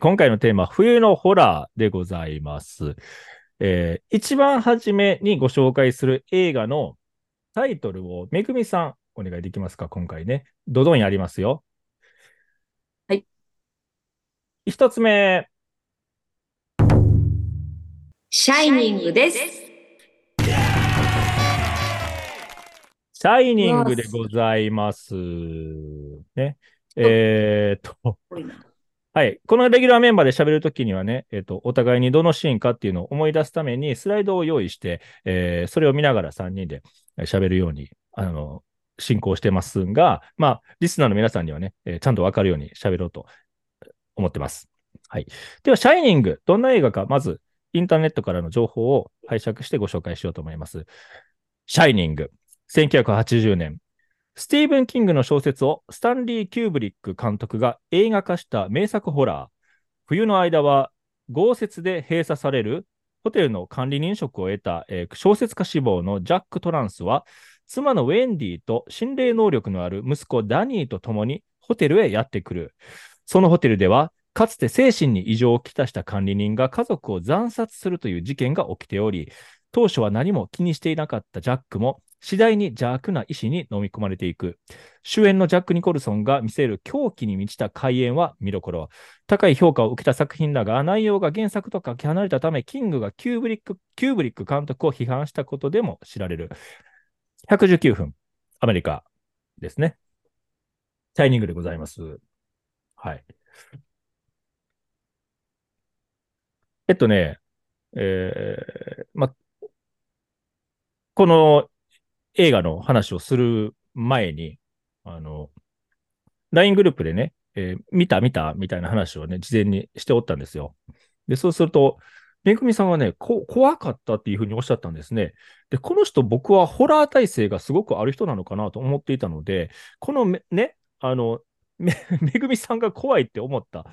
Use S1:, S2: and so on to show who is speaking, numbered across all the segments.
S1: 今回のテーマ、冬のホラーでございます。えー一番初めにご紹介する映画のタイトルを、めぐみさん、お願いできますか、今回ね。ドドンやりますよ。
S2: はい。
S1: 一つ目、
S2: シャイニングです。
S1: シャイニングでございます。ね。えーっと、はい。このレギュラーメンバーで喋るときにはね、えっ、と、お互いにどのシーンかっていうのを思い出すためにスライドを用意して、えーそれを見ながら3人でえ喋るように、あの、進行してますが、まあ、リスナーの皆さんにはね、えーちゃんとわかるように喋ろうと思ってます。はい。では、シャイニング、どんな映画か、まず、インターネットからの情報を拝借してご紹介しようと思います。シャイニング、1980年、スティーブン・キングの小説をスタンリー・キューブリック監督が映画化した名作ホラー。冬の間は豪雪で閉鎖されるホテルの管理人職を得た、えー小説家志望のジャック・トランスは妻のウェンディと心霊能力のある息子ダニーと共にホテルへやってくる。そのホテルではかつて精神に異常をきたした管理人が家族を惨殺するという事件が起きており、当初は何も気にしていなかったジャックも次第に邪悪な意志に飲み込まれていく。主演のジャック・ニコルソンが見せる狂気に満ちた怪演は見どころ。高い評価を受けた作品だが、内容が原作とかけ離れたため、キングがキューブリックキューブリック監督を批判したことでも知られる。119分、アメリカですね。シャイニングでございます。はい。えっとね、えーま、この映画の話をする前に、あの、LINE グループでね、えー見た見たみたいな話をね、事前にしておったんですよ。で、そうすると、めぐみさんはね、こ怖かったっていうふうにおっしゃったんですね。で、この人、僕はホラー体制がすごくある人なのかなと思っていたので、このね、あの、め、めぐみさんが怖いって思った、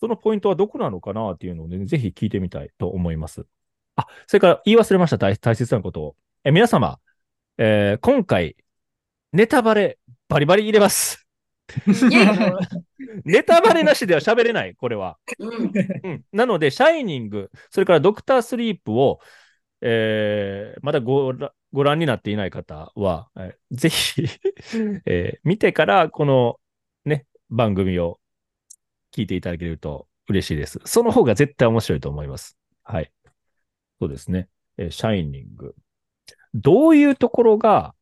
S1: そのポイントはどこなのかなっていうのをね、ぜひ聞いてみたいと思います。あ、それから言い忘れました、大切なことを。え皆様、えー今回、ネタバレバリバリ入れます。ネタバレなしでは喋れない、これは。
S2: うん
S1: うん、なので、シャイニング、それからドクタースリープを、えーまだごらご覧になっていない方は、えーぜひ、えー見てから、このね、番組を聞いていただけると嬉しいです。その方が絶対面白いと思います。はい。そうですね。えーシャイニング。どういうところが、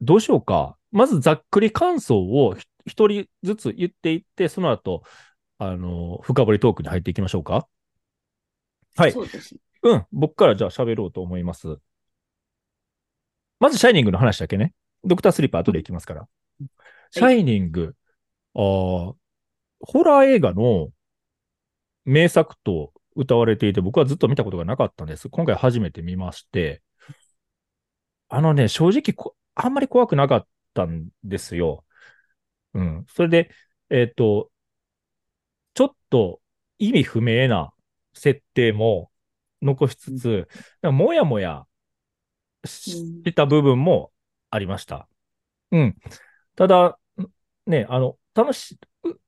S1: どうしようか。まずざっくり感想をひ一人ずつ言っていって、その後、あの、深掘りトークに入っていきましょうか。はい。
S2: そうですね。
S1: うん。僕からじゃあ喋ろうと思います。まず、シャイニングの話だけね。ドクタースリーパー後でいきますから。シャイニング、あーホラー映画の名作と歌われていて、僕はずっと見たことがなかったんです。今回初めて見まして、あのね、正直こ、あんまり怖くなかったんですよ。うん。それで、えっと、ちょっと意味不明な設定も残しつつ、もやもやした部分もありました。うん。ただ、ね、あの、楽し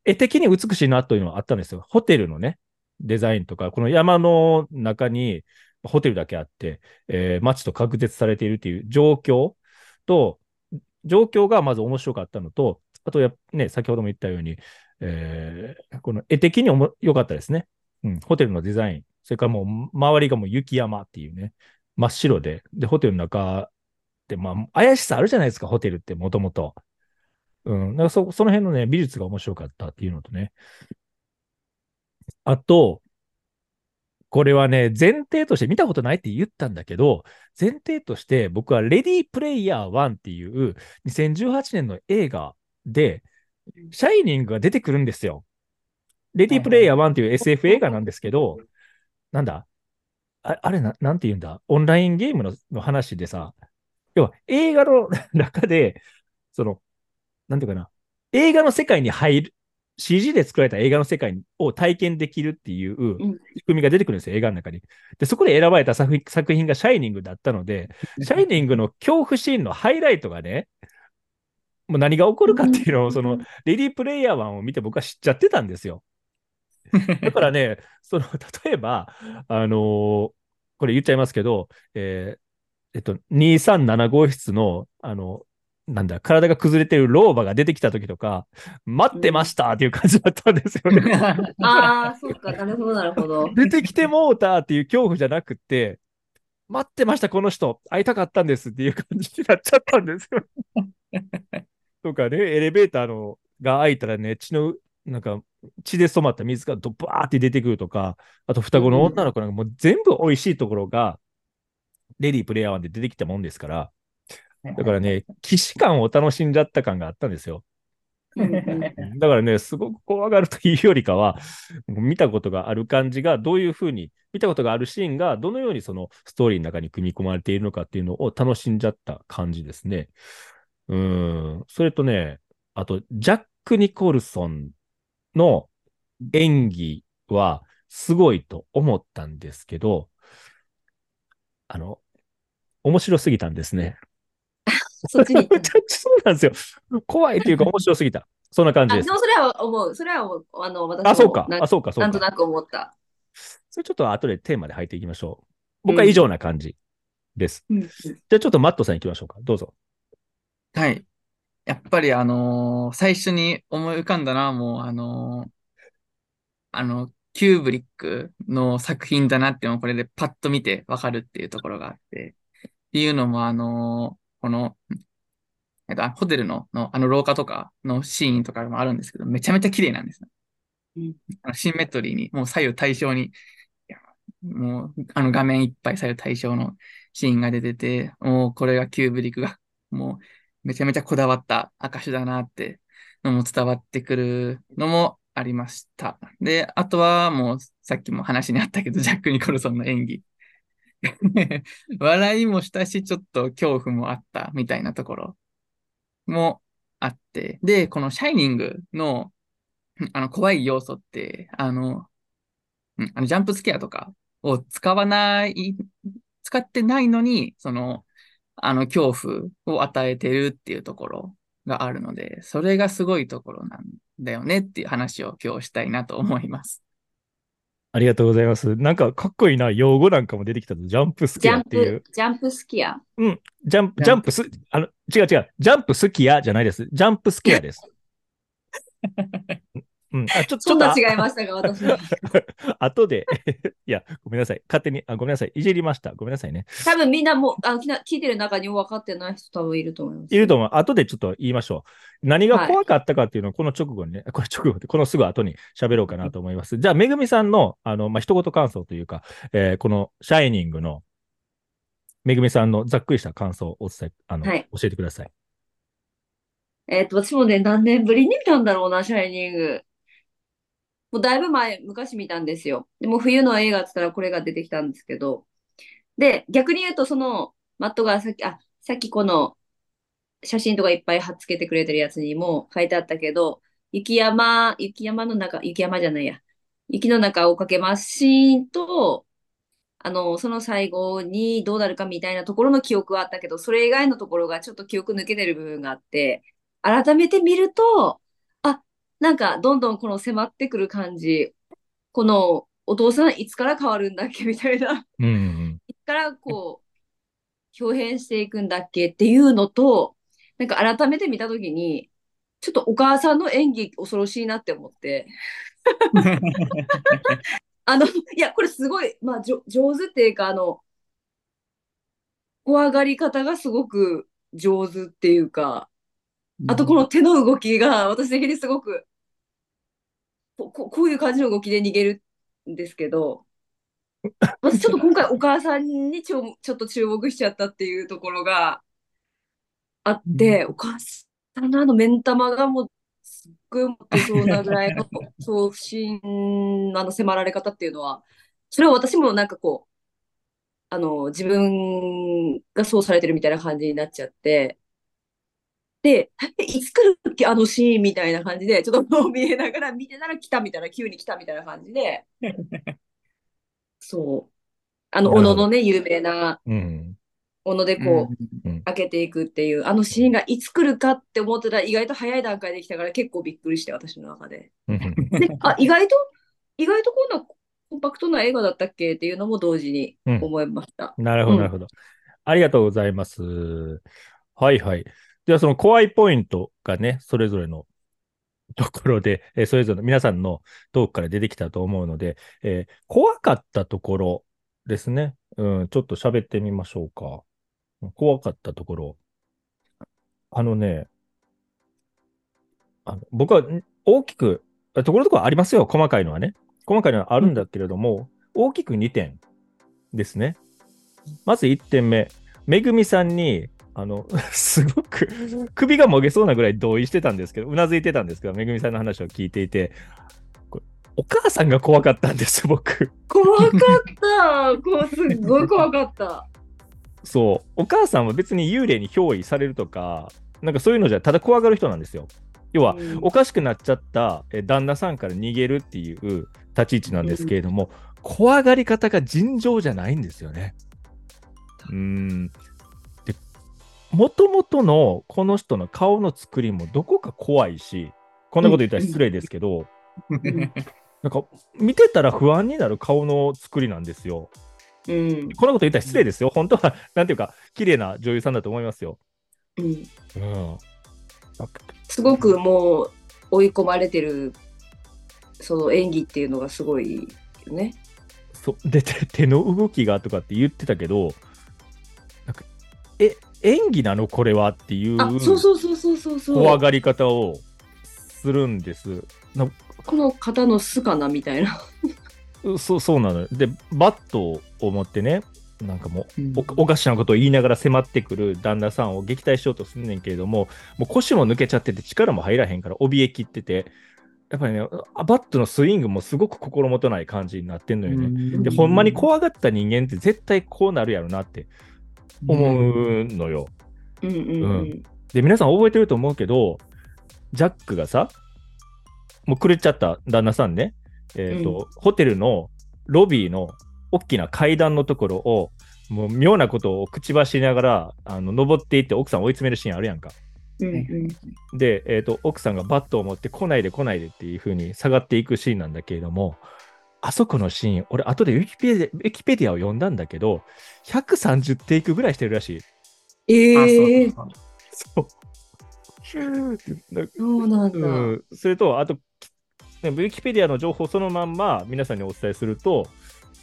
S1: 絵的に美しいなというのはあったんですよ。ホテルのね、デザインとか、この山の中にホテルだけあって、えー街と隔絶されているという状況と、状況がまず面白かったのと、あとや、ね、先ほども言ったように、えーこの絵的に良かったですね。うん、ホテルのデザイン、それからもう周りがもう雪山っていうね、真っ白で、で、ホテルの中って、まあ、怪しさあるじゃないですか、ホテルってもともと。うん、だかそ、その辺のね、美術が面白かったっていうのとね。あと、これはね、前提として見たことないって言ったんだけど、前提として僕はレディープレイヤー1っていう2018年の映画で、シャイニングが出てくるんですよ。レディープレイヤー1っていう SF 映画なんですけど、なんだ？ああれな、なんて言うんだ？オンラインゲームのの話でさ、要は映画の中で、その、なんていうかな、映画の世界に入る、CG で作られた映画の世界を体験できるっていう
S2: うん
S1: 仕組みが出てくるんですよ、映画の中に。で、そこで選ばれた作品作品がシャイニングだったので、シャイニングの恐怖シーンのハイライトがね、もう何が起こるかっていうのを、その、レディープレイヤー1を見て僕は知っちゃってたんですよ。だからね、その、例えば、あのーこれ言っちゃいますけど、えーえっと、237号室の、あの、なんだ、体が崩れてる老婆が出てきた時とか、待ってましたっていう感じだったんですよね。
S2: ああ、そうか、なるほど、なるほど。
S1: 出てきてもうたっていう恐怖じゃなくて、待ってました、この人、会いたかったんですっていう感じになっちゃったんですよ。とかね、エレベーターのが開いたらね、血の、なんか、血で染まった水がドバーって出てくるとか、あと双子の女の子なんかもう全部美味しいところが、レディープレイヤー1で出てきたもんですから、だからね、騎士感を楽しんじゃった感があったんですよ。だからね、すごく怖がるというよりかは、見たことがある感じが、どういうふうに、見たことがあるシーンが、どのようにそのストーリーの中に組み込まれているのかっていうのを楽しんじゃった感じですね。うん。それとね、あと、ジャック・ニコルソンの演技はすごいと思ったんですけど、あの、面白すぎたんですね。
S2: そっちに。
S1: そうなんですよ。怖いっていうか面白すぎた。そんな感じ
S2: あ、
S1: で。
S2: ですもそれは思う。それは思う。あの、私も
S1: あ、そうか。
S2: な
S1: あ、そうか、そうか。
S2: なんとなく思った。
S1: それちょっと後でテーマで入っていきましょう。僕は以上な感じです。
S2: うん
S1: じゃあちょっとマットさん行きましょうか。どうぞ。
S3: はい。やっぱりあのー最初に思い浮かんだのはもうあのーあの、キューブリックの作品だなっていうのをこれでパッと見てわかるっていうところがあって、っていうのもあのーこの、えっと、あホテルの、のあの廊下とかのシーンとかもあるんですけど、めちゃめちゃ綺麗なんですよ。
S2: うん
S3: あのシンメトリーに、もう左右対称に、もうあの画面いっぱい左右対称のシーンが出てて、もうこれがキューブリックが、もうめちゃめちゃこだわった証だなってのも伝わってくるのもありました。で、あとはもうさっきも話にあったけど、ジャック・ニコルソンの演技。笑いもしたし、ちょっと恐怖もあったみたいなところもあって。で、このシャイニングのあの怖い要素って、あの、あのジャンプスケアとかを使わない、使ってないのに、その、あの恐怖を与えてるっていうところがあるので、それがすごいところなんだよねっていう話を今日したいなと思います。
S1: ありがとうございます。なんかかっこいいな。用語なんかも出てきたぞ。ジャンプスキアっていう
S2: プ。、ジャンプスキア。
S1: うん。ジャンプ、ジャンプス、あの、違う違う。ジャンプスキアじゃないです。ジャンプスキアです。うん。あ、ちょ、ちょっと
S2: 違いましたが、私は。
S1: 後で、いや、ごめんなさい。勝手に、あ、ごめんなさい。いじりました。ごめんなさいね。
S2: 多分みんなもう、あ聞いてる中に分かってない人多分いると思います。
S1: いると思う。後でちょっと言いましょう。何が怖かったかっていうのを、この直後にね、これ直後このすぐ後に喋ろうかなと思います。じゃあ、めぐみさんの、あの、まあ、一言感想というか、えーこの、シャイニングの、めぐみさんのざっくりした感想をお伝え、あの、
S2: はい
S1: 教えてください。
S2: えっと、私もね、何年ぶりに見たんだろうな、シャイニング。もうだいぶ前、昔見たんですよ。でも冬の映画って言ったらこれが出てきたんですけど。で、逆に言うと、その、マットがさっき、あ、さっきこの、写真とかいっぱい貼っつけてくれてるやつにも書いてあったけど、雪山、雪山の中、雪山じゃないや。雪の中をかけますシーンと、あの、その最後にどうなるかみたいなところの記憶はあったけど、それ以外のところがちょっと記憶抜けてる部分があって、改めて見ると、なんかどんどんこの迫ってくる感じ、このお父さんいつから変わるんだっけみたいな、
S1: うんうん
S2: いつからこう、表変していくんだっけっていうのと、なんか改めて見たときに、ちょっとお母さんの演技恐ろしいなって思って、あの、いや、これすごい、まあ、じょ上手っていうか、あの、怖がり方がすごく上手っていうか、あとこの手の動きが私的にすごくこここういう感じの動きで逃げるんですけど私ちょっと今回お母さんにちょちょっと注目しちゃったっていうところがあって、お母さんのあの目ん玉がもうすっごい持ってそうなぐらいの そう不審なあの迫られ方っていうのはそれを私もなんかこうあの自分がそうされてるみたいな感じになっちゃって。で、えいつ来るっけあのシーン？みたいな感じで、ちょっと 見えながら見てたら来たみたいな、急に来たみたいな感じで、そう。あの、
S1: なるほど
S2: 斧のね、有名な、
S1: うん。
S2: 斧でこう、
S1: うん
S2: 開けていくっていう、あのシーンがいつ来るかって思ってたら意外と早い段階で来たから結構びっくりして、私の中で。で、あ、意外と意外とこんなコンパクトな映画だったっけっていうのも同時に思いました。
S1: なるほど、
S2: うん
S1: なるほど。ありがとうございます。はいはい。では、その怖いポイントがね、それぞれの ところで、えーそれぞれの皆さんのトークから出てきたと思うので、えー怖かったところですね。うん、ちょっと喋ってみましょうか。怖かったところ。あのね、あの僕は大きく、ところどころありますよ、細かいのはね。細かいのはあるんだけれども、大きく2点ですね。まず1点目、めぐみさんに、あの、すごく首がもげそうなぐらい同意してたんですけど、うなずいてたんですけど、めぐみさんの話を聞いていて、お母さんが怖かったんです、僕。
S2: 怖かった。こうすっごい怖かった。
S1: そう、お母さんは別に幽霊に憑依されるとか、なんかそういうのじゃ、ただ怖がる人なんですよ。要は、
S2: うん
S1: おかしくなっちゃったえ旦那さんから逃げるっていう立ち位置なんですけれども、怖がり方が尋常じゃないんですよね。うーん。で、もともとのこの人の顔の作りもどこか怖いし、こんなこと言ったら失礼ですけど、なんか見てたら不安になる顔の作りなんですよ。
S2: うん。
S1: こんなこと言ったら失礼ですよ。本当は、なんていうか、綺麗な女優さんだと思いますよ。
S2: うん。
S1: うん。
S2: すごくもう追い込まれてるその演技っていうのがすごいよね。
S1: そで手 手の動きがとかって言ってたけど、なんかえ、演技なの？これはっていう。怖がり方をするんです。な
S2: この方の巣かなみたいな。
S1: そうそうなのよ。で、バットを持ってね、なんかも
S3: う
S1: お、おかしなことを言いながら迫ってくる旦那さんを撃退しようとすんねんけれども、もう腰も抜けちゃってて力も入らへんから怯えきってて、やっぱりね、あバットのスイングもすごく心もとない感じになってんのよね。で、ほんまに怖がった人間って絶対こうなるやろなって思うのよ。
S2: うんうんう
S1: うんん。で、皆さん覚えてると思うけど、ジャックがさ、もう狂っちゃった旦那さんね、えっ、と、ホテルのロビーの大きな階段のところを、もう妙なことを口走りながら、あの、登っていって奥さんを追い詰めるシーンあるやんか。
S2: うんうん
S1: で、えっ、と、奥さんがバットを持って来ないで来ないでっていう風に下がっていくシーンなんだけれども、あそこのシーン、俺後でウィキペディアウィキペディアを読んだんだけど、130テイクぐらいしてるらしい。
S2: ええ
S3: あそう
S1: そう。
S2: なんだ。
S1: うん、それと、あと、ねウィキペディアの情報そのまんま皆さんにお伝えすると、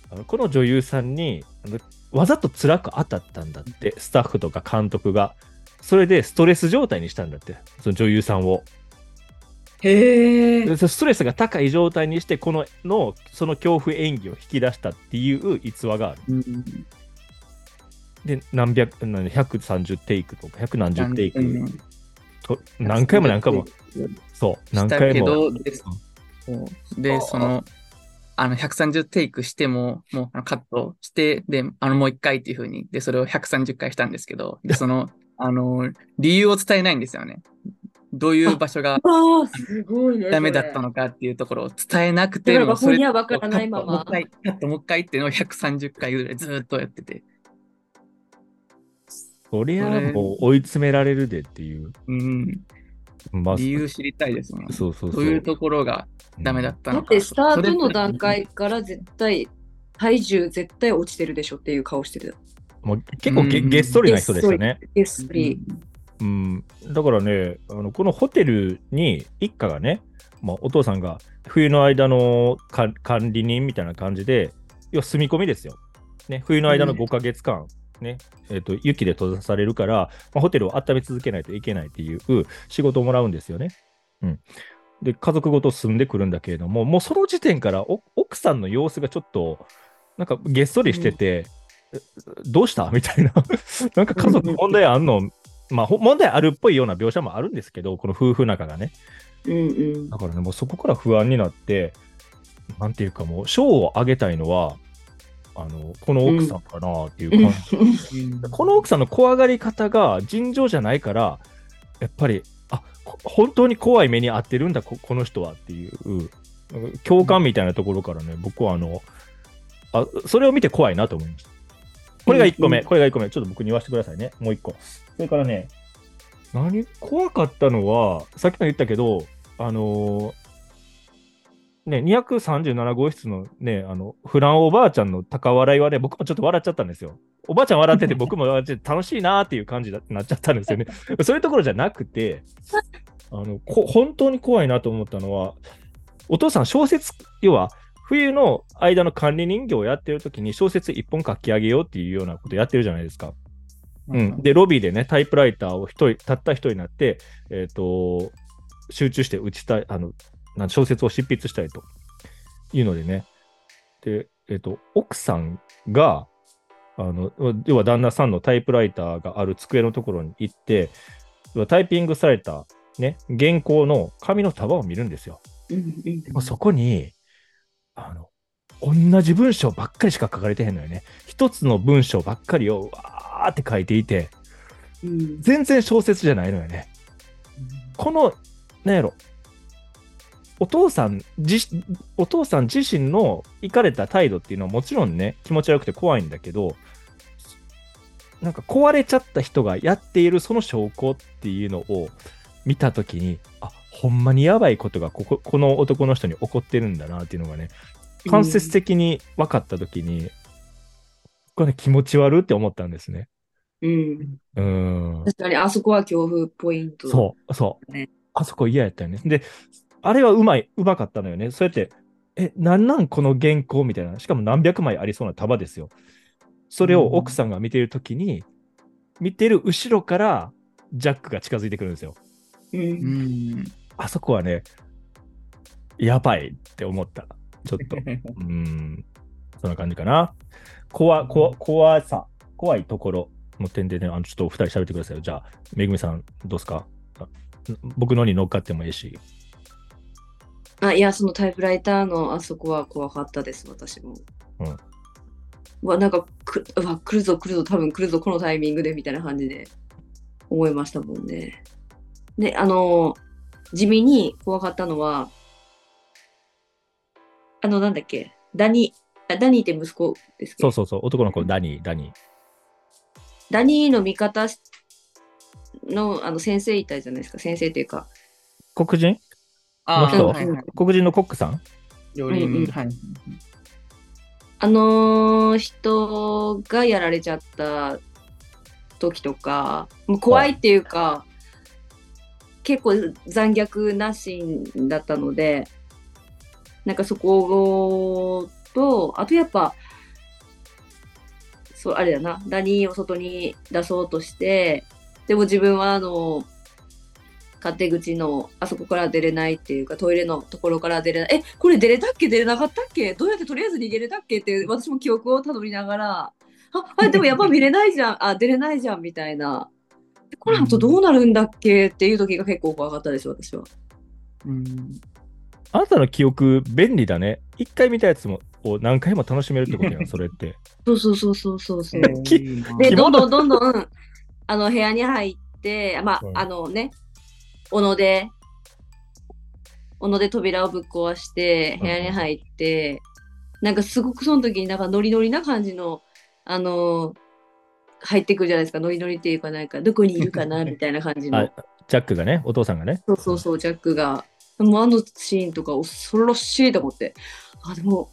S1: あのこの女優さんにあのわざと辛く当たったんだって、スタッフとか監督が。それでストレス状態にしたんだって、その女優さんを。
S2: へえ。
S1: でストレスが高い状態にして、こののその恐怖演技を引き出したっていう逸話がある。
S3: うん
S1: で、何百、何130テイクとか、百何十テイク
S3: うん
S1: と、何回も何回も、そう、何回も。
S3: で、そうでその、あの、130テイクしても、もうカットして、で、あの、もう一回っていう風に、で、それを130回したんですけど、で、その、あの、理由を伝えないんですよね。どういう場所が。ダメだったのかっていうところを伝えなくて、もうそれ
S2: 本人は分からないまま
S3: もう一回、カットもう一回っていうのを130回ぐらいずーっとやってて。
S1: そりゃもう追い詰められるでっていう。
S3: うん。
S1: まあ、
S3: 理由知りたいですもん。
S1: そうそうそう。
S3: どういうところがダメだったのか。
S2: だってスタートの段階から絶対、体重絶対落ちてるでしょっていう顔してる。
S1: もう結構げ
S3: うん
S1: げっそりな人でしたね。
S2: げっそり。
S1: うん。だからね、あのこのホテルに一家がね、まあ、お父さんが冬の間のか管理人みたいな感じで、要は住み込みですよ。ね、冬の間の
S2: うん
S1: 5ヶ月間、ね、えっと雪で閉ざされるから、まあ、ホテルを温め続けないといけないっていう仕事をもらうんですよね。うん。で、家族ごと住んでくるんだけれども、もうその時点からお奥さんの様子がちょっと、なんかげっそりしてて、えどうした？みたいな。なんか家族問題あんの？まあ、ほ問題あるっぽいような描写もあるんですけど、この夫婦仲がね。
S2: うんうん
S1: だからね、もうそこから不安になって、なんていうかもう、賞をあげたいのは、あの、この奥さんかなっていう感じ。
S3: う ん
S1: この奥さんの怖がり方が尋常じゃないから、やっぱり、あこ本当に怖い目に遭ってるんだ、ここの人はっていう、共感みたいなところからね、僕はあの、あ、それを見て怖いなと思いました。これが1個目、
S2: うん
S1: これが1個目。ちょっと僕に言わせてくださいね。もう1個。それからね、何、怖かったのは、さっきも言ったけど、あのーね、237号室のね、あの、フランおばあちゃんの高笑いはね、僕もちょっと笑っちゃったんですよ。おばあちゃん笑ってて、僕も笑ってて楽しいなーっていう感じになっちゃったんですよね。そういうところじゃなくて、あのこ本当に怖いなと思ったのは、お父さん小説、要は、冬の間の管理人形をやってる時に小説一本書き上げようっていうようなことやってるじゃないですか。うん、で、ロビーでね、タイプライターを一人、たった一人になって、えっ、と、集中して打ちたい、あの、なん小説を執筆したいというのでね。で、えっ、と、奥さんが、あの、要は旦那さんのタイプライターがある机のところに行って、タイピングされた、ね、原稿の紙の束を見るんですよ。そこに、あの、同じ文章ばっかりしか書かれてへんのよね。一つの文章ばっかりをわーって書いていて、
S2: うん
S1: 全然小説じゃないのよね。この、なんやろ、お父さん自、お父さん自身の行かれた態度っていうのはもちろんね、気持ち悪くて怖いんだけど、なんか壊れちゃった人がやっているその証拠っていうのを見たときに、あ、ほんまにやばいことがこここの男の人に起こってるんだなっていうのがね、間接的に分かったときに、これね、気持ち悪って思ったんですね。
S2: うん。
S1: うーん。
S2: 確かに、あそこは恐怖ポイント。
S1: そう、そう。
S2: ね
S1: あそこ嫌やったよね。で、あれはうまい、うまかったのよね。そうやって、え、なんなんこの原稿みたいな。しかも何百枚ありそうな束ですよ。それを奥さんが見てるときに、見てる後ろからジャックが近づいてくるんですよ。
S2: う。
S3: うんん。
S1: あそこはね、やばいって思った。ちょっと。うーん。そんな感じかな。怖、怖、怖さ、怖いところの点でね、あの、ちょっとお二人喋ってくださいよ。じゃあ、めぐみさん、どうですか？あ僕のに乗っかってもいいし。
S2: あ、いや、そのタイプライターのあそこは怖かったです、私も。
S1: うん
S2: うわ、なんかく、うわ、来るぞ来るぞ、多分来るぞ、このタイミングで、みたいな感じで思いましたもんね。で、あの、地味に怖かったのは、あの、なんだっけ、ダニー、あダニーって息子ですけど、
S1: そうそうそう、男の子、ダニー、ダニ。ー。
S2: ダニーの味方のあの先生いたじゃないですか、先生っていうか、
S1: 黒人？
S3: あ
S1: この人？
S3: はいはい。
S1: 黒人のコックさん？
S3: 料理
S2: うんうん。
S3: 人、はい。
S2: あの人がやられちゃった時とか、もう怖いっていうか、結構残虐なシーンだったので、なんかそこと、あとやっぱ、そう、あれだな、ダニーを外に出そうとして、でも自分はあの、勝手口のあそこから出れないっていうかトイレのところから出れない。えこれ出れたっけ出れなかったっけ？どうやってとりあえず逃げれたっけって私も記憶をたどりながらああでもやっぱ見れないじゃん。あ出れないじゃんみたいな。この後どうなるんだっけっていう時が結構怖かったです私は
S3: うん。
S1: あなたの記憶、便利だね。一回見たやつもを何回も楽しめるってことやん、それって。
S2: そうそうそうそうそうそう でどんどんどんどんあの部屋に入ってまあ、
S1: うん
S2: あのね斧で斧で扉をぶっ壊して部屋に入って、なんかすごくその時になんかノリノリな感じのあの入ってくるじゃないですか。ノリノリっていうかなんかどこにいるかなみたいな感じの。
S1: あジャックがね、お父さんがね。
S2: そうそうそうジャックが。もうあのシーンとか恐ろしいと思って。あでも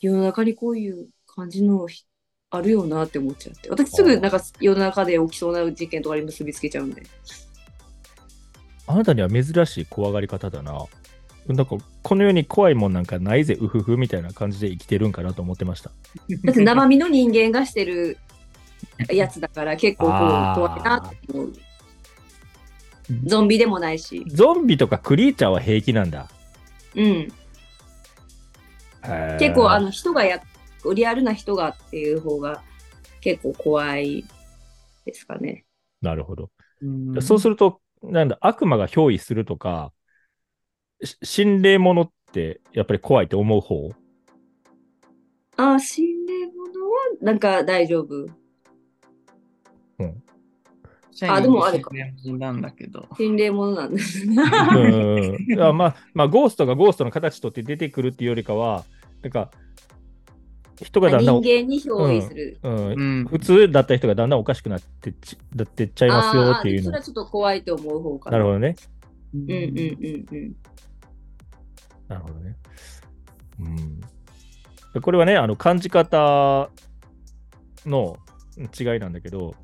S2: 世の中にこういう感じのひあるよなって思っちゃって。私すぐなんか世の中で起きそうな事件とかに結びつけちゃうんで。
S1: あなたには珍しい怖がり方だな。なんか、この世に怖いもんなんかないぜ、うふふみたいな感じで生きてるんかなと思ってました。
S2: だって生身の人間がしてるやつだから結構怖いなって思う。ゾンビでもないし。
S1: ゾンビとかクリーチャーは平気なんだ。
S2: うん。結構あの人がやリアルな人がっていう方が結構怖いですかね。
S1: なるほど。
S3: うん。
S1: そうすると、なんだ、悪魔が憑依するとか、し心霊ものってやっぱり怖いって思う方？
S2: あー心霊ものはなんか大丈夫あでもあれか
S3: 人なんだけど。
S2: 心霊ものなんですね
S1: うん。まあ、まあ、ゴーストがゴーストの形とって出てくるっていうよりかは、なんか、人がだんだん、
S2: 人間に憑依する、
S1: うん
S3: うん。
S1: 普通だった人がだんだんおかしくなってっちだってっちゃいますよっていう
S2: それ。はちょっと怖いと思う方かな
S1: なるほどね。
S3: う
S2: うんうんうんうん
S1: なるほどね。うん、これはね、あの感じ方の違いなんだけど、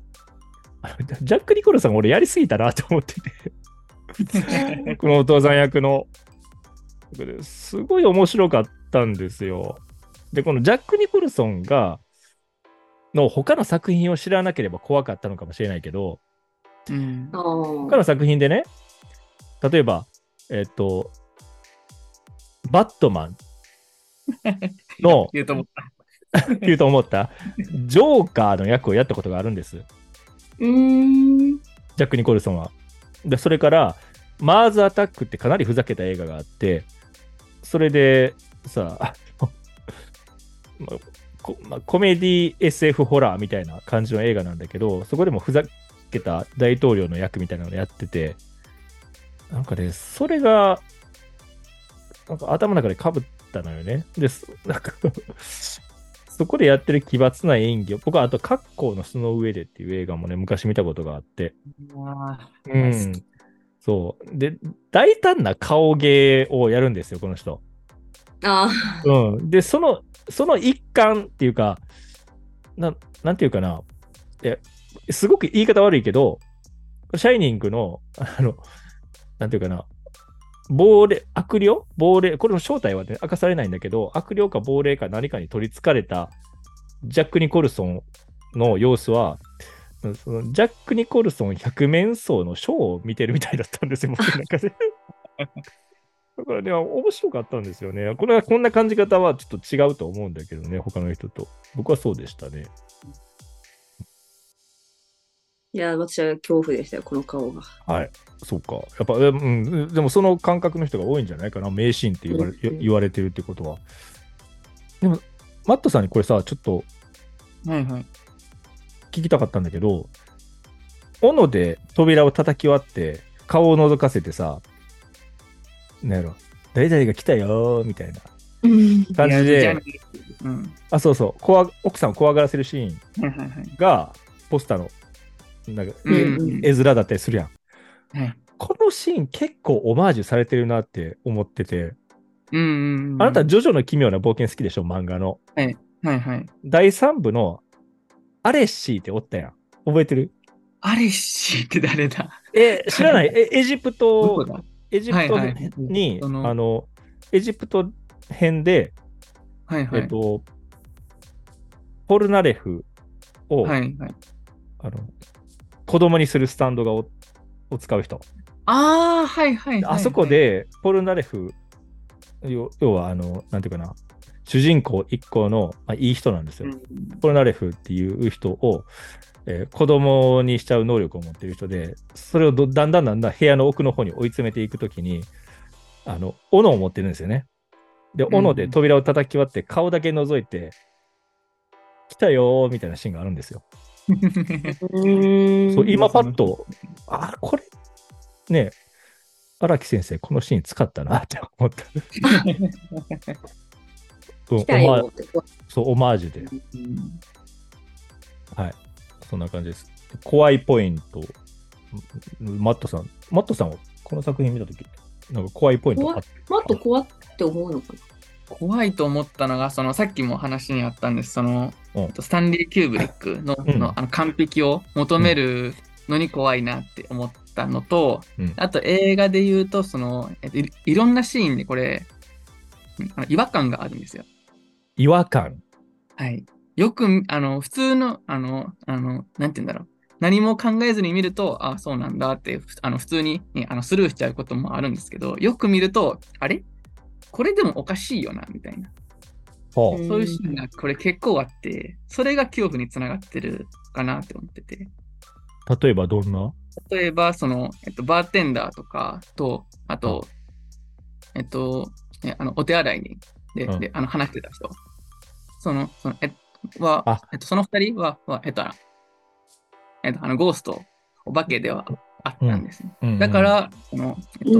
S1: ジャック・ニコルさん、俺やりすぎたなと思ってて、このお父さん役の。すごい面白かったんですよ。で、このジャック・ニコルソンが、の他の作品を知らなければ怖かったのかもしれないけど、
S3: うん。
S2: あ
S1: 他の作品でね、例えば、えっと、バットマン の、
S3: 言うと思った。
S1: 言うと思った、ジョーカーの役をやったことがあるんです。ジャック・ニコルソンは。で、それから、マーズ・アタックってかなりふざけた映画があって、それでさ、まあこまコメディ SF ホラーみたいな感じの映画なんだけど、そこでもふざけた大統領の役みたいなのをやってて、なんかね、それが、なんか頭の中でかぶったのよね。で、なんかそこでやってる奇抜な演技を、僕はあと、格好の巣の上でっていう映画もね、昔見たことがあって、
S3: あ
S1: う
S3: ー
S1: ん。そう。で、大胆な顔芸をやるんですよ、この人。
S2: あ
S1: うん。で、その、その一環っていうか、ななんていうかな。え、すごく言い方悪いけど、シャイニングの、あの、なんていうかな、亡霊、悪霊？亡霊、これの正体はね、明かされないんだけど、悪霊か亡霊か何かに取りつかれたジャック・ニコルソンの様子は、そのジャック・ニコルソン百面相のショーを見てるみたいだったんですよ、僕の中で。だからね、面白かったんですよね。これはこんな感じ方はちょっと違うと思うんだけどね、他の人と。僕はそうでしたね。
S2: いや、私は恐怖でしたよ、この顔が。
S1: はい。そうか。やっぱ、えうん、でもその感覚の人が多いんじゃないかな。名シーンって言われ
S2: うん
S1: 言われてるってことは。でも、マットさんにこれさ、ちょっと
S3: はいはい。
S1: 聞きたかったんだけど、斧で扉を叩き割って、顔を覗かせてさ、なんやろ、誰々が来たよーみたいな
S2: うん。
S1: 感じで
S3: うん。
S1: あ、そうそう、怖奥さんを怖がらせるシーン
S3: はいはいはい。
S1: が、ポスターの、なんか、
S3: うん
S1: 絵面だったりするやん。
S3: はい。
S1: このシーン結構オマージュされてるなって思ってて、
S3: うんうんうん。
S1: あなた、ジョジョの奇妙な冒険好きでしょ、漫画の。
S3: はいはい。
S1: 第3部のアレッシーっておったやん。覚えてる？
S3: アレッシーって誰だ？
S1: え、知らない？えエジプト、エジプト
S3: はいはい
S1: あの、エジプト編で、
S3: はいはい。
S1: えっと、ポルナレフを、
S3: はいはい。
S1: あの子供にするスタンドがをを使う人。
S3: ああ、はいはいはい。
S1: あそこ、で、ポルナレフ、要要は、あの、なんていうかな、主人公一行の、まあ、いい人なんですよ。ポルナレフっていう人を、えー子供にしちゃう能力を持っている人で、それをどだんだんだんだん部屋の奥の方に追い詰めていくときに、あの、斧を持ってるんですよね。で、
S3: ん
S1: 斧で扉を叩き割って、顔だけ覗いて、来たよーみたいなシーンがあるんですよ。そう今パッと、あ、これ、ね、荒木先生、このシーン使ったなって思った。うん
S2: 来た
S1: オマ。そう、オマージュで。
S3: うん
S1: はい。そんな感じです。怖いポイント。んマットさん、マットさんはこの作品見たとき、なんか怖いポイントあっ
S2: もっと怖って思うのかな？
S3: 怖いと思ったのが、そのさっきも話にあったんです、その、スタンリー・キューブリックの,、
S1: うん
S3: のあの完璧を求めるのに怖いなって思ったのと、
S1: うん
S3: あと映画で言うと、その、えっといいろんなシーンでこれ、違和感があるんですよ。
S1: 違和感。
S3: はい。よく、あの、普通の、あの、あの、なんて言うんだろう。何も考えずに見ると、あそうなんだって、ふあの普通に、ね、あのスルーしちゃうこともあるんですけど、よく見ると、あれ？これでもおかしいよな、みたいな。そういうシーンがこれ結構あって、それが恐怖につながってるかなって思ってて。
S1: あ、例えばどんな？
S3: 例えば、その、えっと、バーテンダーとかと、あと、えっと、ねあの、お手洗いに、で、
S1: うん。
S3: であの、話してた人。その、その、え、は
S1: あ、
S3: えっと、その二人は、は、えっと、えっと、あの、ゴースト、お化けではあったんですね。
S1: うん。
S3: だか、ら、その、えっと、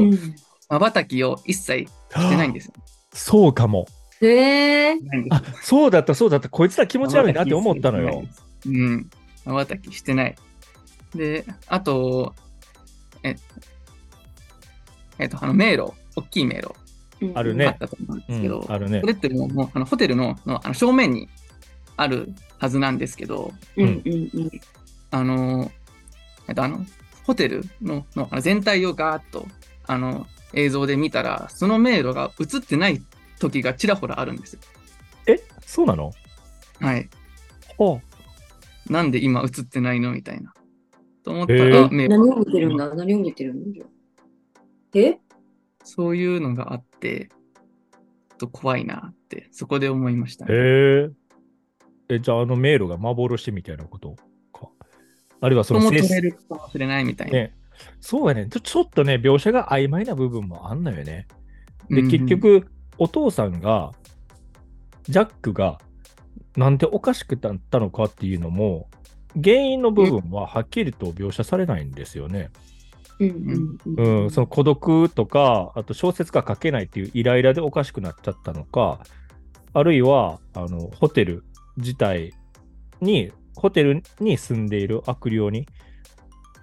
S2: うん。
S3: 瞬きを一切してないんですよ。
S1: そうかも。
S2: へえ。
S1: あ、そうだった、そうだった。こいつら気持ち悪いなって思ったのよ。。
S3: うん。瞬きしてない。で、あと、え、えっと、あの、迷路、大きい迷路
S2: うん
S1: あるね
S3: あったと思うんですけど、
S1: うんあるね
S3: それってもうもうあのホテルののあの正面にあるはずなんですけど、
S2: うんうんうん。
S3: あの、えっと、あの、ホテルののあの全体をガーッとあの映像で見たら、その迷路が映ってない時がちらほらあるんですよ。
S1: え？そうなの？
S3: はい。
S1: は
S3: なんで今映ってないの？みたいな。と思った
S1: へ
S3: ら、
S1: ー
S3: 迷
S2: 何
S3: 路
S2: を見てるんだ？何を見てるんだえ？
S3: そういうのがあって、ちょっと怖いなって、そこで思いました、
S1: へえ。え、じゃああの迷路が幻みたいなことか。あるいはその
S3: も取れるかもしれないみたいな。
S1: ね。そうやねちょ。ちょっとね、描写が曖昧な部分もあんのよね。で、
S3: うんうん
S1: 結、局、お父さんが、ジャックが、なんでおかしくなったのかっていうのも、原因の部分ははっきりと描写されないんですよね。
S2: うんうん
S1: うん、その孤独とか、あと小説が書けないっていうイライラでおかしくなっちゃったのか、あるいは、あの、ホテル自体に、ホテルに住んでいる悪霊に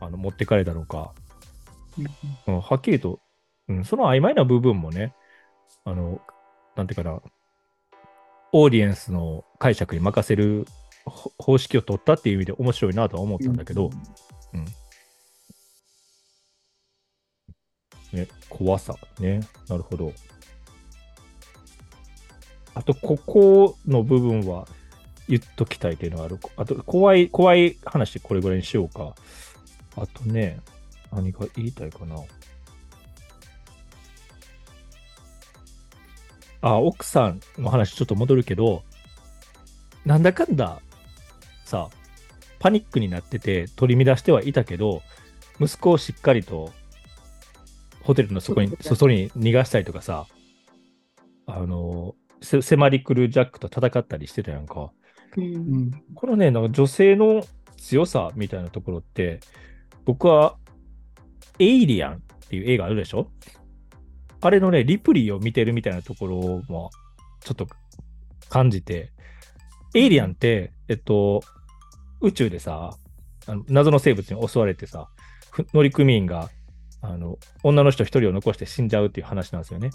S1: あの持ってかれたのか、うん、はっきりと、うん、その曖昧な部分もね、あの、なんていうかな、オーディエンスの解釈に任せるほ方式を取ったっていう意味で面白いなとは思ったんだけど、ね、怖さ。ね。なるほど。あと、ここの部分は言っときたいっていうのがある。あと、怖い、怖い話これぐらいにしようか。あとね、何が言いたいかな。あ、奥さんの話ちょっと戻るけど、なんだかんだ、さ、パニックになってて取り乱してはいたけど、息子をしっかりとホテルの外に外に逃がしたりとかさ、あの、せ迫り来るジャックと戦ったりしてたやんか。
S2: うん
S3: うん
S1: このね、なんか女性の強さみたいなところって、僕は、エイリアンっていう映画あるでしょ？あれのね、リプリーを見てるみたいなところも、ちょっと感じて、エイリアンって、えっと、宇宙でさ、あの謎の生物に襲われてさ、乗組員が、あの、女の人一人を残して死んじゃうっていう話なんですよね。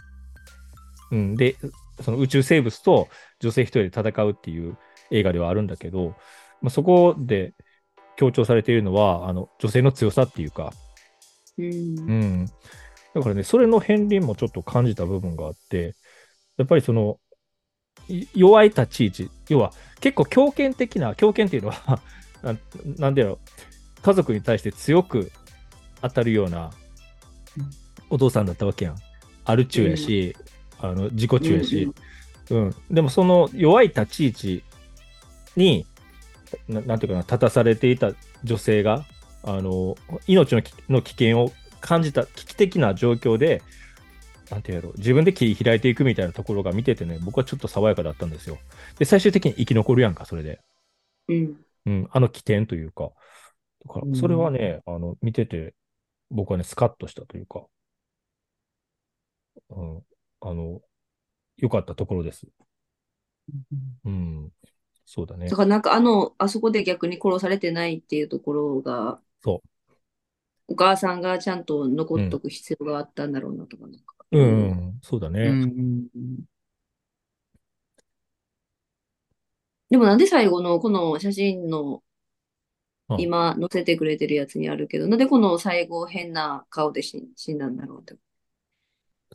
S1: うん。で、その宇宙生物と女性一人で戦うっていう映画ではあるんだけど、まあ、そこで強調されているのは、あの、女性の強さっていうか、
S2: うん。
S1: うん。だからね、それの片鱗もちょっと感じた部分があって、やっぱりその、い弱い立ち位置、要は結構強権的な、強権っていうのは な、なんだろう、家族に対して強く当たるようなお父さんだったわけやん。アル中やし、あの自己中やし、うん、でもその弱い立ち位置に、ななんていうかな、立たされていた女性が、あの命のきの危険を感じた危機的な状況で、なんていうやろう、自分で切り開いていくみたいなところが見ててね、僕はちょっと爽やかだったんですよ。で、最終的に生き残るやんか、それで。
S2: うん
S1: うん、あの起点というか。だから、それはね、あの、見てて、僕はね、スカッとしたというか、うん、あの、良かったところです。うん、そうだね
S2: だ。からなんかあの、あそこで逆に殺されてないっていうところが、
S1: そ
S2: お母さんがちゃんと残っとく必要があったんだろうなとか、なんか。
S1: う。うん、うん、そうだね。
S3: うんうん
S2: でもなんで最後のこの写真の
S1: うん
S2: 今載せてくれてるやつにあるけど、なんでこの最後変な顔で死ん死んだんだろうって。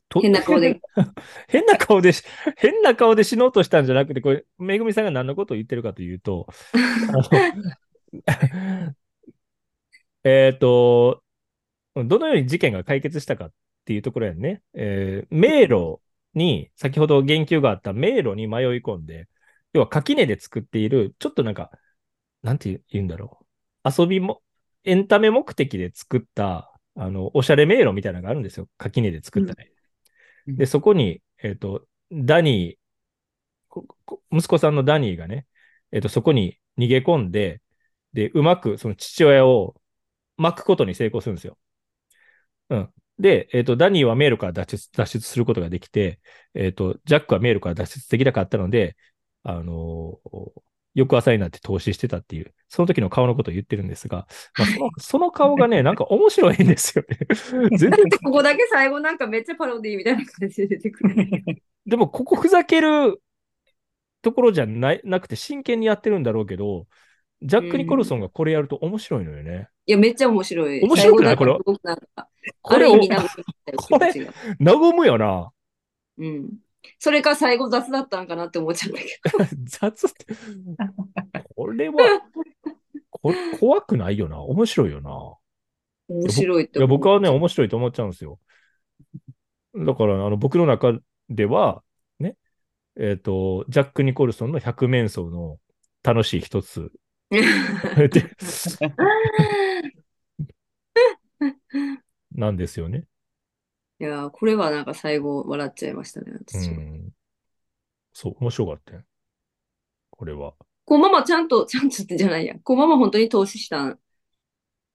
S1: と
S2: 変な顔で。
S1: 変な顔でし、変な顔で死のうとしたんじゃなくて、これ、めぐみさんが何のことを言ってるかというと、えっと、どのように事件が解決したかっていうところやんね。えー迷路に、先ほど言及があった迷路に迷い込んで、要は垣根で作っている、ちょっとなんか、なんて言うんだろう。遊びも、エンタメ目的で作った、あの、おしゃれ迷路みたいなのがあるんですよ。垣根で作ったね。で、そこに、えっ、と、ダニー、息子さんのダニーがね、えっ、と、そこに逃げ込んで、で、うまくその父親を巻くことに成功するんですよ。うん。で、えっ、と、ダニーは迷路から脱出脱出することができて、えっ、と、ジャックは迷路から脱出できなかったので、あのー翌朝になって投資してたっていう、その時の顔のことを言ってるんですが、まあ、そのその顔がね、なんか面白いんですよね。全然、
S2: ここだけ最後なんかめっちゃパロディみたいな感じで出てくる。
S1: でもここふざけるところじゃないなくて真剣にやってるんだろうけど、ジャック・ニコルソンがこれやると面白いのよね。
S2: いや、めっちゃ面白い。
S1: 面白くない？これ？これ和むよな。
S2: うん。それか最後雑だったんかなって思っちゃったけど。
S1: 雑って。これは、これ怖くないよな。面白いよな。
S2: 面白いって
S1: いや、僕はね、面白いと思っちゃうんですよ。だから、あの、僕の中では、ね、えっ、と、ジャック・ニコルソンの百面相の楽しい一つ。で なんですよね。
S2: いやー、これはなんか最後笑っちゃいましたね、
S1: う
S2: 私は。
S1: ん。そう、面白かったよ。これは。
S2: こうママちゃんと、ちゃんとってじゃないや。こうママ本当に投資したん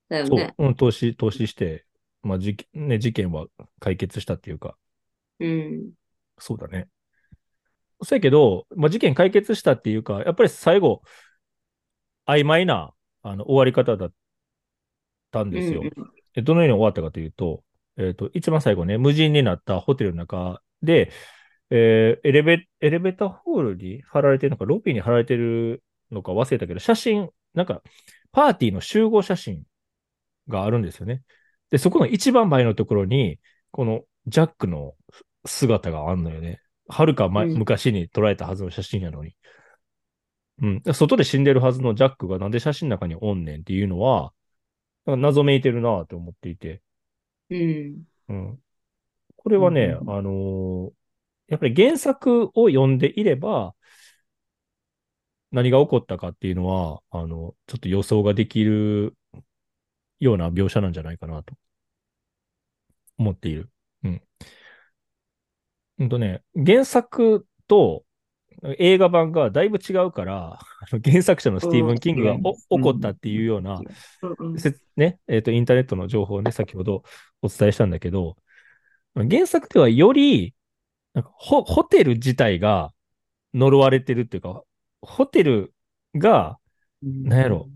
S2: だよ
S1: そう
S2: ね。、
S1: うん、投資、投資して、まあ、事件、ね、事件は解決したっていうか、
S2: うん。
S1: そうだね。そうやけど、まあ、事件解決したっていうか、やっぱり最後、曖昧な、あの、終わり方だったんですよ。
S2: うん
S1: でどのように終わったかというと、えっ、と、一番最後ね、無人になったホテルの中で、えーエレベ、エレベーターホールに貼られてるのか、ロビーに貼られてるのか忘れたけど、写真、なんか、パーティーの集合写真があるんですよね。で、そこの一番前のところに、このジャックの姿があんのよね。はるか前、
S2: うん
S1: 昔に撮られたはずの写真やのに。うん。外で死んでるはずのジャックがなんで写真の中におんねんっていうのは、謎めいてるなと思っていて。
S2: うん。
S1: うん。これはね、
S3: うん
S1: あのーやっぱり原作を読んでいれば、何が起こったかっていうのは、あの、ちょっと予想ができるような描写なんじゃないかなと思っている。うん。うんとね、原作と映画版がだいぶ違うから、原作者のスティーブン・キングが
S3: うん。
S1: お起こったっていうような、ね、えっ、と、インターネットの情報をね、先ほどお伝えしたんだけど、原作ではより、なんかホホテル自体が呪われてるっていうか、ホテルがなんやろ。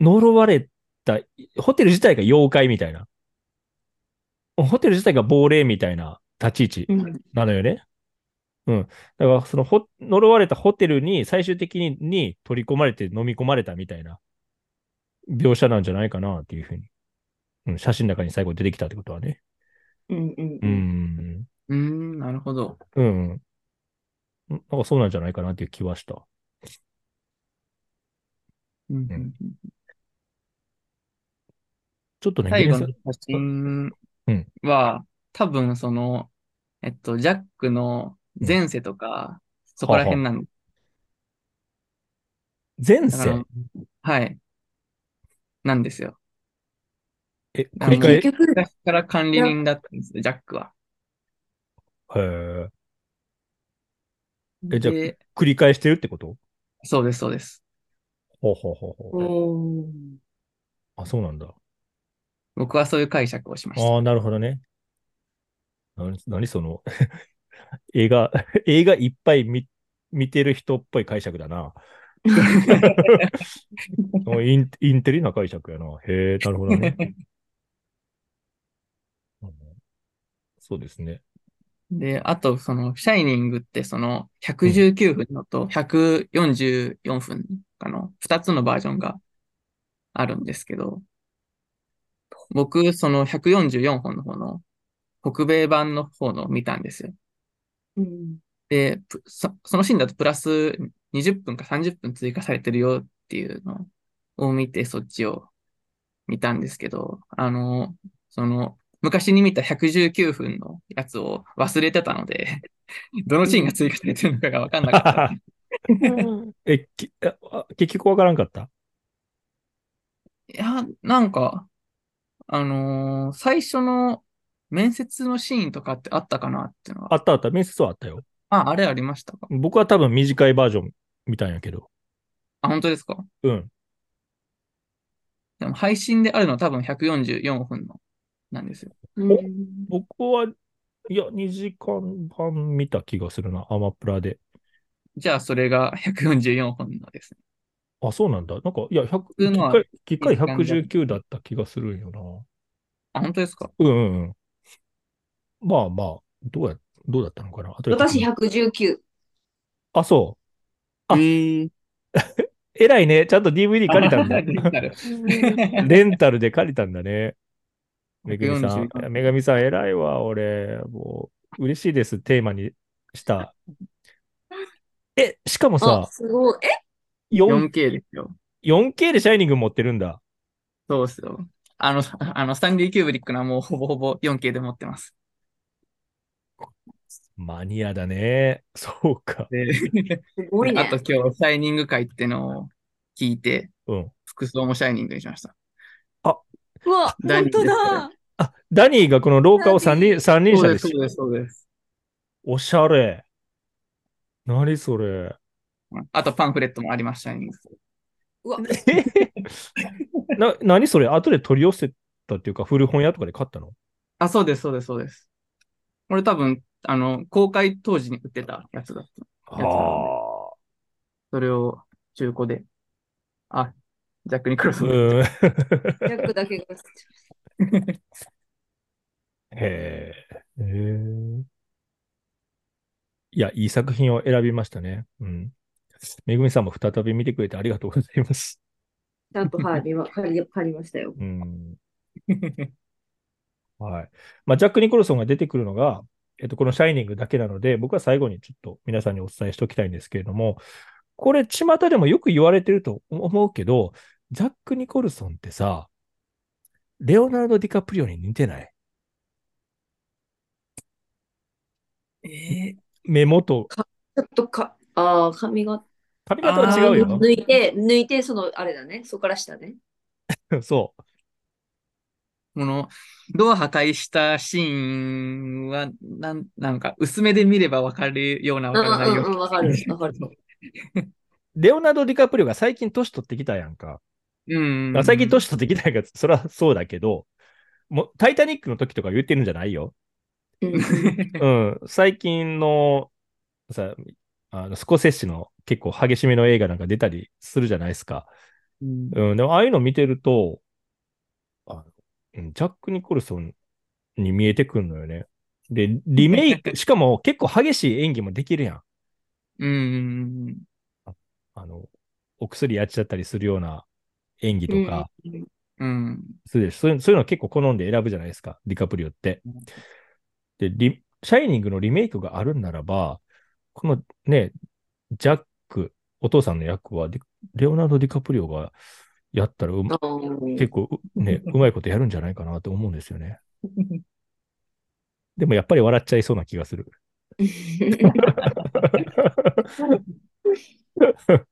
S1: 呪われた、ホテル自体が妖怪みたいな。ホテル自体が亡霊みたいな立ち位置
S2: うん。
S1: なのよね。うん。だから、そのほ、呪われたホテルに最終的にに取り込まれて飲み込まれたみたいな描写なんじゃないかなっていうふうに。うん、写真の中に最後出てきたってことはね。
S2: うんうん
S1: う
S2: うん
S1: ん。
S3: うーん、なるほど。
S1: うん。うんなんかそうなんじゃないかなっていう気はした。
S3: うん
S1: ちょっとね、
S3: 最後の写真
S1: うん
S3: は、多分その、えっと、ジャックの前世とか、そこら辺なん
S1: 前
S3: だから
S1: 世、
S3: はい。なんですよ。
S1: え、繰り返？
S2: 結局、
S3: 昔から管理人だったんですよ、ジャックは。
S1: へーえ、じゃあ、
S3: で、
S1: 繰り返してるってこと？
S3: そうです、そうです。
S1: ほうほうほうほう。
S2: おー
S1: あ、そうなんだ。
S3: 僕はそういう解釈をしました。
S1: ああ、なるほどね。なに、何その、映画、映画いっぱい見、見てる人っぽい解釈だな。おインインテリな解釈やな。へえ、なるほどね。うんそうですね。
S3: で、あと、その、シャイニングって、その、119分のと144分かの、2つのバージョンがあるんですけど、僕、その144本の方の、北米版の方の見たんですよ。
S2: うん。
S3: で、プそそのシーンだとプラス20分か30分追加されてるよっていうのを見て、そっちを見たんですけど、あの、その、昔に見た119分のやつを忘れてたので、どのシーンが追加されてるのかがわかんなかった。
S1: え、きああ結局わからんかった？
S3: いや、なんか、あのー最初の面接のシーンとかってあったかなっていうのは。
S1: あったあった。面接はあったよ。
S3: あ、あれありましたか？
S1: 僕は多分短いバージョン見たんやけど。
S3: あ、本当ですか？
S1: うん。
S3: でも配信であるのは多分144分のなんですよ。
S2: うん
S1: 僕は、いや、2時間半見た気がするな。アマプラで。
S3: じゃあそれが144本のですね。
S1: あ、そうなんだ。なんか、いや、100、
S3: 通のは
S1: 機械、機械
S3: いい感じだ
S1: 119だった気がするんよな。
S3: あ、本当ですか？
S1: うんうんうん。まあまあ、どうや、どうだったのかな？
S2: 私
S1: 認
S2: 119。
S1: あ、そう。あ
S3: ええ
S1: 偉いね。ちゃんと DVD 借りたんだ。
S3: レンタル
S1: レンタルで借りたんだね。めぐみさん。
S3: 144
S1: めぐみさん、偉いわ、俺。もう、嬉しいです。テーマにした。え、しかも
S2: あ
S1: さ、、
S2: すごい。え
S1: ？4-
S3: 4K ですよ。
S1: 4K でシャイニング持ってるんだ。
S3: そうですよ。あの、あの、スタンリー・キューブリックのはもうほぼほぼ 4K で持ってます。
S1: マニアだね。そうか。
S3: で、
S2: すごいね。
S3: あと今日、シャイニング会ってのを聞いて、
S1: うん。
S3: 服装もシャイニングにしました。
S2: うわ、
S3: ダニーです
S2: 本当だ。
S1: あ、ダニーがこの廊下を三輪、三輪車で
S3: そうです、そうです、そうです。
S1: おしゃれ。何それ。
S3: あとパンフレットもありました、シャイニング。
S2: うわ、
S1: え な、何それ？後で取り寄せたっていうか、古本屋とかで買ったの？
S3: あ、そうです、そうです、そうです。これ多分、あの、公開当時に売ってたやつだった。やつなので
S1: あ
S3: それを中古で。あ、ジャック・ニクロス
S1: あ。
S3: の。
S1: うん。
S2: ジャックだけが。
S1: へえ。へえ。いや、いい作品を選びましたね。うん。めぐみさんも再び見てくれてありがとうございます。
S2: ちゃんと、はい、借り、借りましたよ。
S1: うん。はい。まあ、ジャック・ニコルソンが出てくるのが、えっと、このシャイニングだけなので、僕は最後にちょっと皆さんにお伝えしておきたいんですけれども、これ、巷でもよく言われてると思うけど、ジャック・ニコルソンってさ、レオナルド・ディカプリオに似てない？
S3: えー
S1: 目元、
S2: ちょっとか、ああ、髪が、
S1: 髪型は違うよ。
S2: 抜いて、抜いて、その、あれだね。そこから下ね。
S1: そう。
S3: この、ドア破壊したシーンは、なん、なんか、薄めで見ればわかるような、
S2: うん
S3: わからないよ
S2: うんうん、わかる、わかる。
S1: レオナルド・ディカプリオが最近年取ってきたやんか。
S3: うん。
S1: あ最近年取ってきたやんか、そりゃそうだけど、もう、タイタニックの時とか言ってるんじゃないよ。
S2: うん
S1: 最近の、さ、あの、スコセッシの結構激しめの映画なんか出たりするじゃないですか。
S3: うん
S1: うん、でもああいうの見てると、ジャック・ニコルソンに見えてくるのよね。で、リメイク、しかも結構激しい演技もできるやん。
S3: うん。
S1: あの、お薬やっちゃったりするような演技とか、
S2: うん
S3: うん。
S1: そういうそういうの結構好んで選ぶじゃないですか、ディカプリオって
S3: うん。
S1: で、リシャイニングのリメイクがあるんならば、このね、ジャック、お父さんの役はレオナルド・ディカプリオがやったらう結構うね、うまいことやるんじゃないかなと思うんですよね。でもやっぱり笑っちゃいそうな気がする。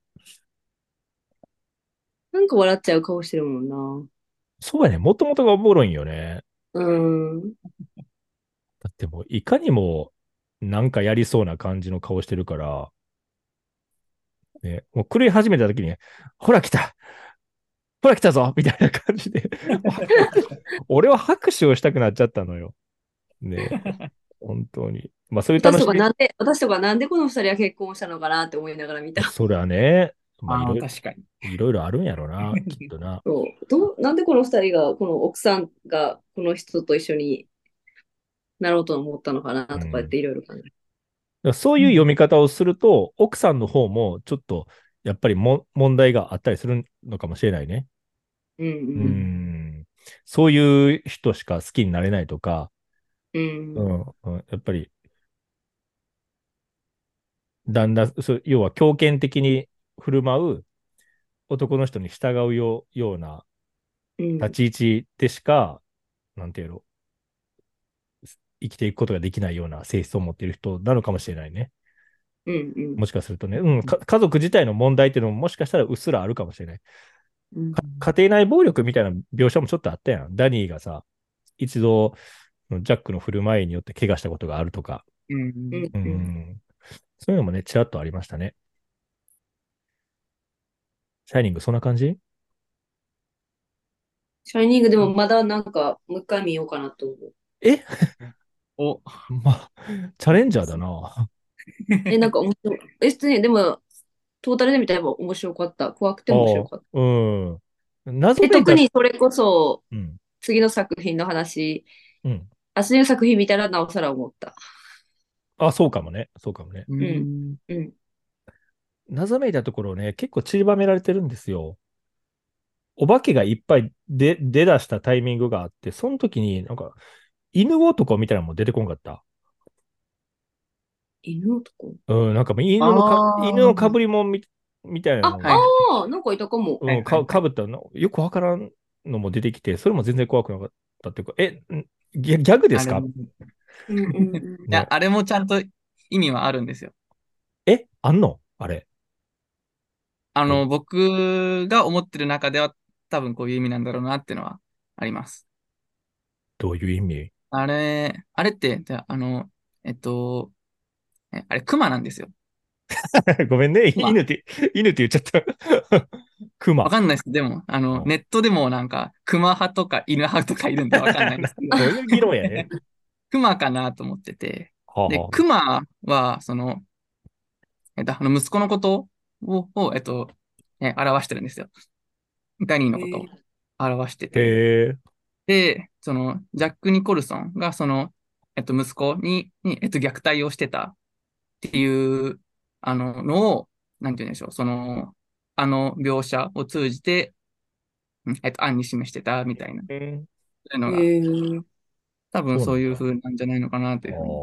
S2: なんか笑っちゃう顔してるもんな。
S1: そうやね、もともとがおもろいんよね。
S2: うん。
S1: だってもう、いかにもなんかやりそうな感じの顔してるから、ね、もう狂い始めた時に、ほら来たほら来たぞみたいな感じで、俺は拍手をしたくなっちゃったのよ。ね、本当に。まあそういう楽
S2: 私
S1: しみ。
S2: とかなんで、私とかなんでこの二人は結婚したのかなって思いながら見た。
S1: それはね、まあ
S3: あ確かに。
S1: いろいろあるんやろな、きっとな。
S2: そうどうなんでこの二人が、この奥さんがこの人と一緒になろうと思ったのかなとか言っていろいろ考える。
S1: だからそういう読み方をすると、奥さんの方もちょっと、やっぱりも問題があったりするのかもしれないね。
S2: うん
S1: う
S2: うん
S1: ん。そういう人しか好きになれないとか、
S2: うん
S1: う。ん、うんやっぱり、だんだん、そう要は強権的に振る舞う男の人に従うようような
S2: うん
S1: 立ち位置でしか、なんていうの、生きていくことができないような性質を持っている人なのかもしれないね。
S2: うんうん
S1: もしかするとね、うん、か家族自体の問題っていうのももしかしたらうっすらあるかもしれない。
S2: うん
S1: か家庭内暴力みたいな描写もちょっとあったやん。ダニーがさ、一度、ジャックの振る舞いによって怪我したことがあるとか、
S3: うん。
S2: うん
S1: そういうのもね、ちらっとありましたね。シャイニング、そんな感じ？
S2: シャイニングでもまだなんかもう一回見ようかなと思う。
S1: え？
S3: お、
S1: まあ、チャレンジャーだな。
S2: え、なんか面白い。え、普通に、でも、トータルで見たら面白かった。怖くて面白かった。
S1: うん。謎
S2: で、特にそれこそ、
S1: うん。
S2: 次の作品の話、
S1: うん。
S2: あ、次の作品見たらなおさら思った。
S1: あ、そうかもね。そうかもね。
S3: うん。
S2: うん。
S1: 謎めいたところをね、結構散りばめられてるんですよ。お化けがいっぱい出、出だしたタイミングがあって、その時になんか、犬男みたいなのも出てこんかった。
S2: 犬男？
S1: うん、なんかもう犬のか
S3: あ、ー。
S1: 犬のかぶりもんみみたいな
S2: あ、
S1: の
S3: はい
S2: ああ、なんかいたかも。
S1: うん、かかぶったの、よくわからんのも出てきて、それも全然怖くなかったっていうか、え、んギャギャグですか？
S3: あれも。
S2: うんうんうん。
S3: いや、あれもちゃんと意味はあるんですよ。
S1: え、あんの？あれ。
S3: あの、僕が思ってる中では多分こういう意味なんだろうなっていうのはあります。
S1: どういう意味？
S3: あれ、あれって、じゃあ、あの、えっと、えあれ、熊なんですよ。
S1: ごめんね、
S3: まあ
S1: 犬って、犬って言っちゃった。クマ。
S3: わかんないです。でも、あの、
S1: うん
S3: ネットでもなんか、熊派とか犬派とかいるんでわかんないんですけど、
S1: どういう議論やね。
S3: 熊かなと思ってて、で
S1: はあは、
S3: 熊は、その、えっと、あの、息子のことを、をえっと、え表してるんですよ。ダニーのことを表してて。で、その、ジャック・ニコルソンが、その、えっと、息子に、に、えっと、虐待をしてたっていう、あの、のを、なんて言うんでしょう、その、あの描写を通じて、うんえっと、案に示してたみたいな、そういうのが、
S2: へえ
S3: 多分
S1: そ
S3: そうういう
S1: なんだ
S3: 風なんじゃないのかなというふうに
S1: あ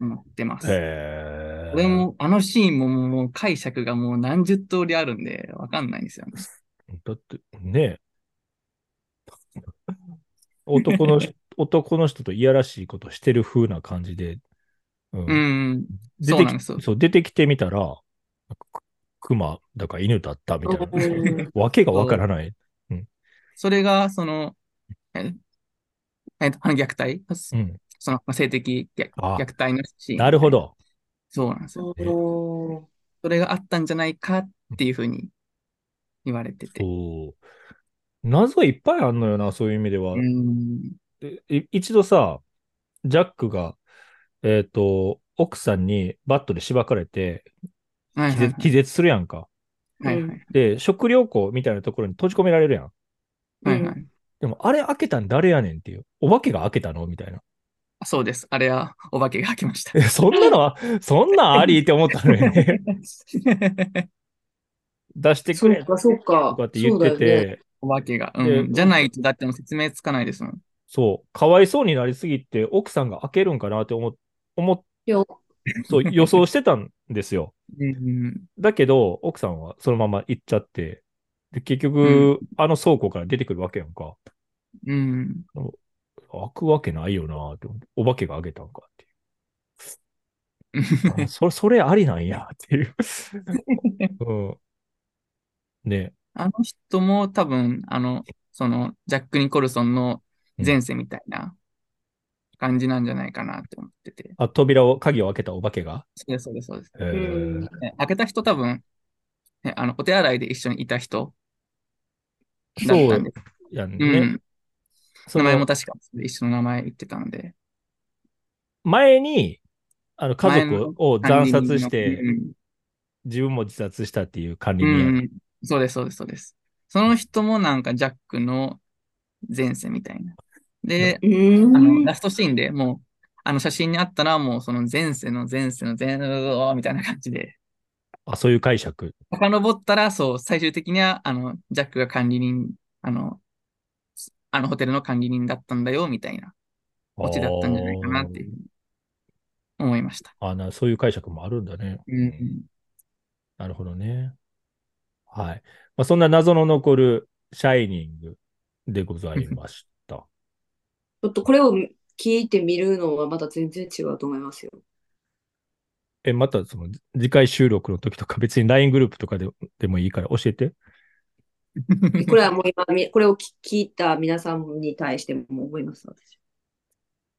S3: 思ってます。これも、あのシーンももう解釈がもう何十通りあるんで、わかんないんですよね。
S1: だって、ねえ。男の人、男の人といやらしいことしてる風な感じで、うん
S3: うん。
S1: 出てき
S3: そう
S1: 出てきてみたら、く熊だか犬だったみたい
S2: うん
S1: な。わけ がわからない。
S3: それが、その、え、え虐待、
S1: うん。
S3: その性的虐待のシーン。
S1: なるほ。ど。
S3: そうなんですよ。それがあったんじゃないかっていうふうに言われてて。
S1: 謎いっぱいあんのよな、そういう意味では。
S3: うん。
S1: でい一度さ、ジャックが、えっ、と、奥さんにバットでしばかれて気
S3: はいはい
S1: 絶気絶するやんか。
S3: はい。はい
S1: で、食料庫みたいなところに閉じ込められるやん。
S3: はい。はいはい。
S1: でも、あれ開けたん誰やねんっていう。お化けが開けたのみたいな。
S3: あそうです。あれはお化けが吐きました
S1: え、。そんなのは、そんなんありって思ったのよね。出してくれ
S2: そうか、そうか
S1: とか。って言って
S2: そうだよね。
S1: て、
S3: お化けが。う
S1: で
S3: ん。じゃないと、だってもう説明つかないですもん。
S1: そう、かわいそうになりすぎて、奥さんが開けるんかなって思っ、思っそう、予想してたんですよ。
S3: うん。
S1: だけど、奥さんはそのまま行っちゃって、で、結局、あの倉庫から出てくるわけやんか。
S3: うん。
S1: 開くわけないよなって思って、お化けが開けたんかっていう。あ それ、それありなんやっていう。うん。ね。
S3: あの人も多分、あの、その、ジャック・ニコルソンの前世みたいな感じなんじゃないかなって思ってて。
S1: あ、扉を、鍵を開けたお化けが？
S3: そうです、そうです、そうです。
S1: えー
S3: 開けた人多分、ねあの、お手洗いで一緒にいた人だ
S1: そう
S3: ったんで、う
S1: やんね。
S3: ん。
S1: その
S3: 名前も確か一緒の名前言ってたので。
S1: 前に、あの、家族を惨殺して、
S3: うん
S1: 自分も自殺したっていう管理
S3: う
S1: 人やん。
S3: ん。そうです、そうです、そうです。その人もなんかジャックの前世みたいな。で。あの、ラストシーンでもう、あの写真にあったらもうその前世の前世の前世みたいな感じで、
S1: あ、そういう解釈。
S3: 遡ったら、そう、最終的には、あの、ジャックが管理人、あの、あのホテルの管理人だったんだよ、みたいなオチだったんじゃないかなっていう思いました。
S1: あな、そういう解釈もあるんだね。
S3: うん。
S1: なるほどね。はい。まあ、そんな謎の残るシャイニングでございました。
S2: ちょっとこれを聞いてみるのはまた全然違うと思いますよ。
S1: え、またその次回収録の時とか別に LINE グループとかででもいいから教えて。
S2: これはもう今み、これを聞聞いた皆さんに対しても思います、私。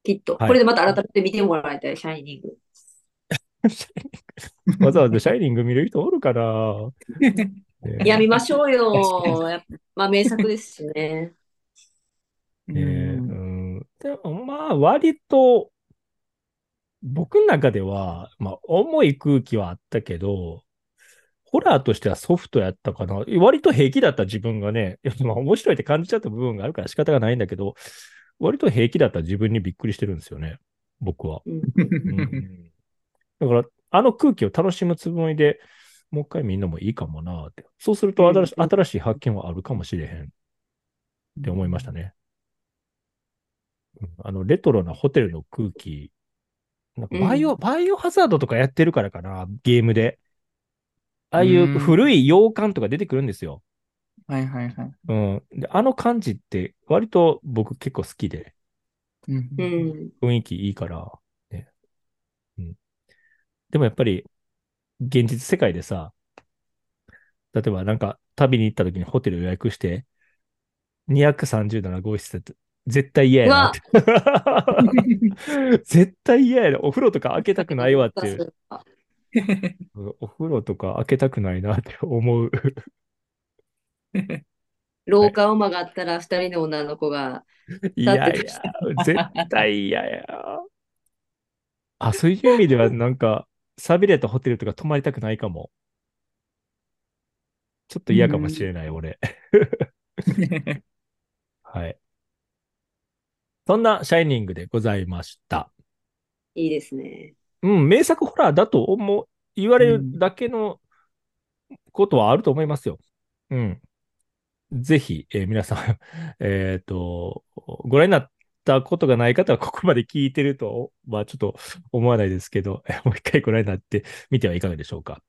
S2: きっと。
S1: はい
S2: これでまた改めて見てもらいたい、シャイニング。
S1: わざわざシャイニング見る人おるかな、ね
S2: いや、見ましょうよ。まあ、名作ですしね。
S1: ね
S3: うん
S1: うん。でもまあ割と僕の中では、まあ重い空気はあったけど、ホラーとしてはソフトやったかな。割と平気だった自分がね、い やまあ面白いって感じちゃった部分があるから仕方がないんだけど、割と平気だった自分にびっくりしてるんですよね。僕は。
S2: うん
S1: うんだから、あの空気を楽しむつもりで、もう一回見るのもいいかもなって。そうすると新しい発見はあるかもしれへんって思いましたね。うんあの、レトロなホテルの空気。なんかバイオ、バイオハザードとかやってるからかな、ゲームで。ああいう古い洋館とか出てくるんですよ。
S3: はいはいはい。
S1: うん。で、あの感じって割と僕結構好きで、
S3: うん
S2: うん。
S1: 雰囲気いいから、ね。うん。でもやっぱり、現実世界でさ、例えばなんか旅に行った時にホテル予約して、237号室絶対嫌やなって。絶対嫌やな。お風呂とか開けたくないわっていう。うん お風呂とか開けたくないなって思う。
S2: 廊下を曲がったら二人の女の子が、
S1: いやいや絶対嫌や。あ、そういう意味ではなんか、寂れたホテルとか泊まりたくないかも。ちょっと嫌かもしれない、俺。はい。そんなシャイニングでございました。
S2: いいですね。
S1: うん、名作ホラーだと思う、言われるだけのことはあると思いますよ。うん。ぜひ、えー皆さん、えっと、ご覧になったことがない方はここまで聞いてると、まあちょっと思わないですけど、もう一回ご覧になってみてはいかがでしょうか。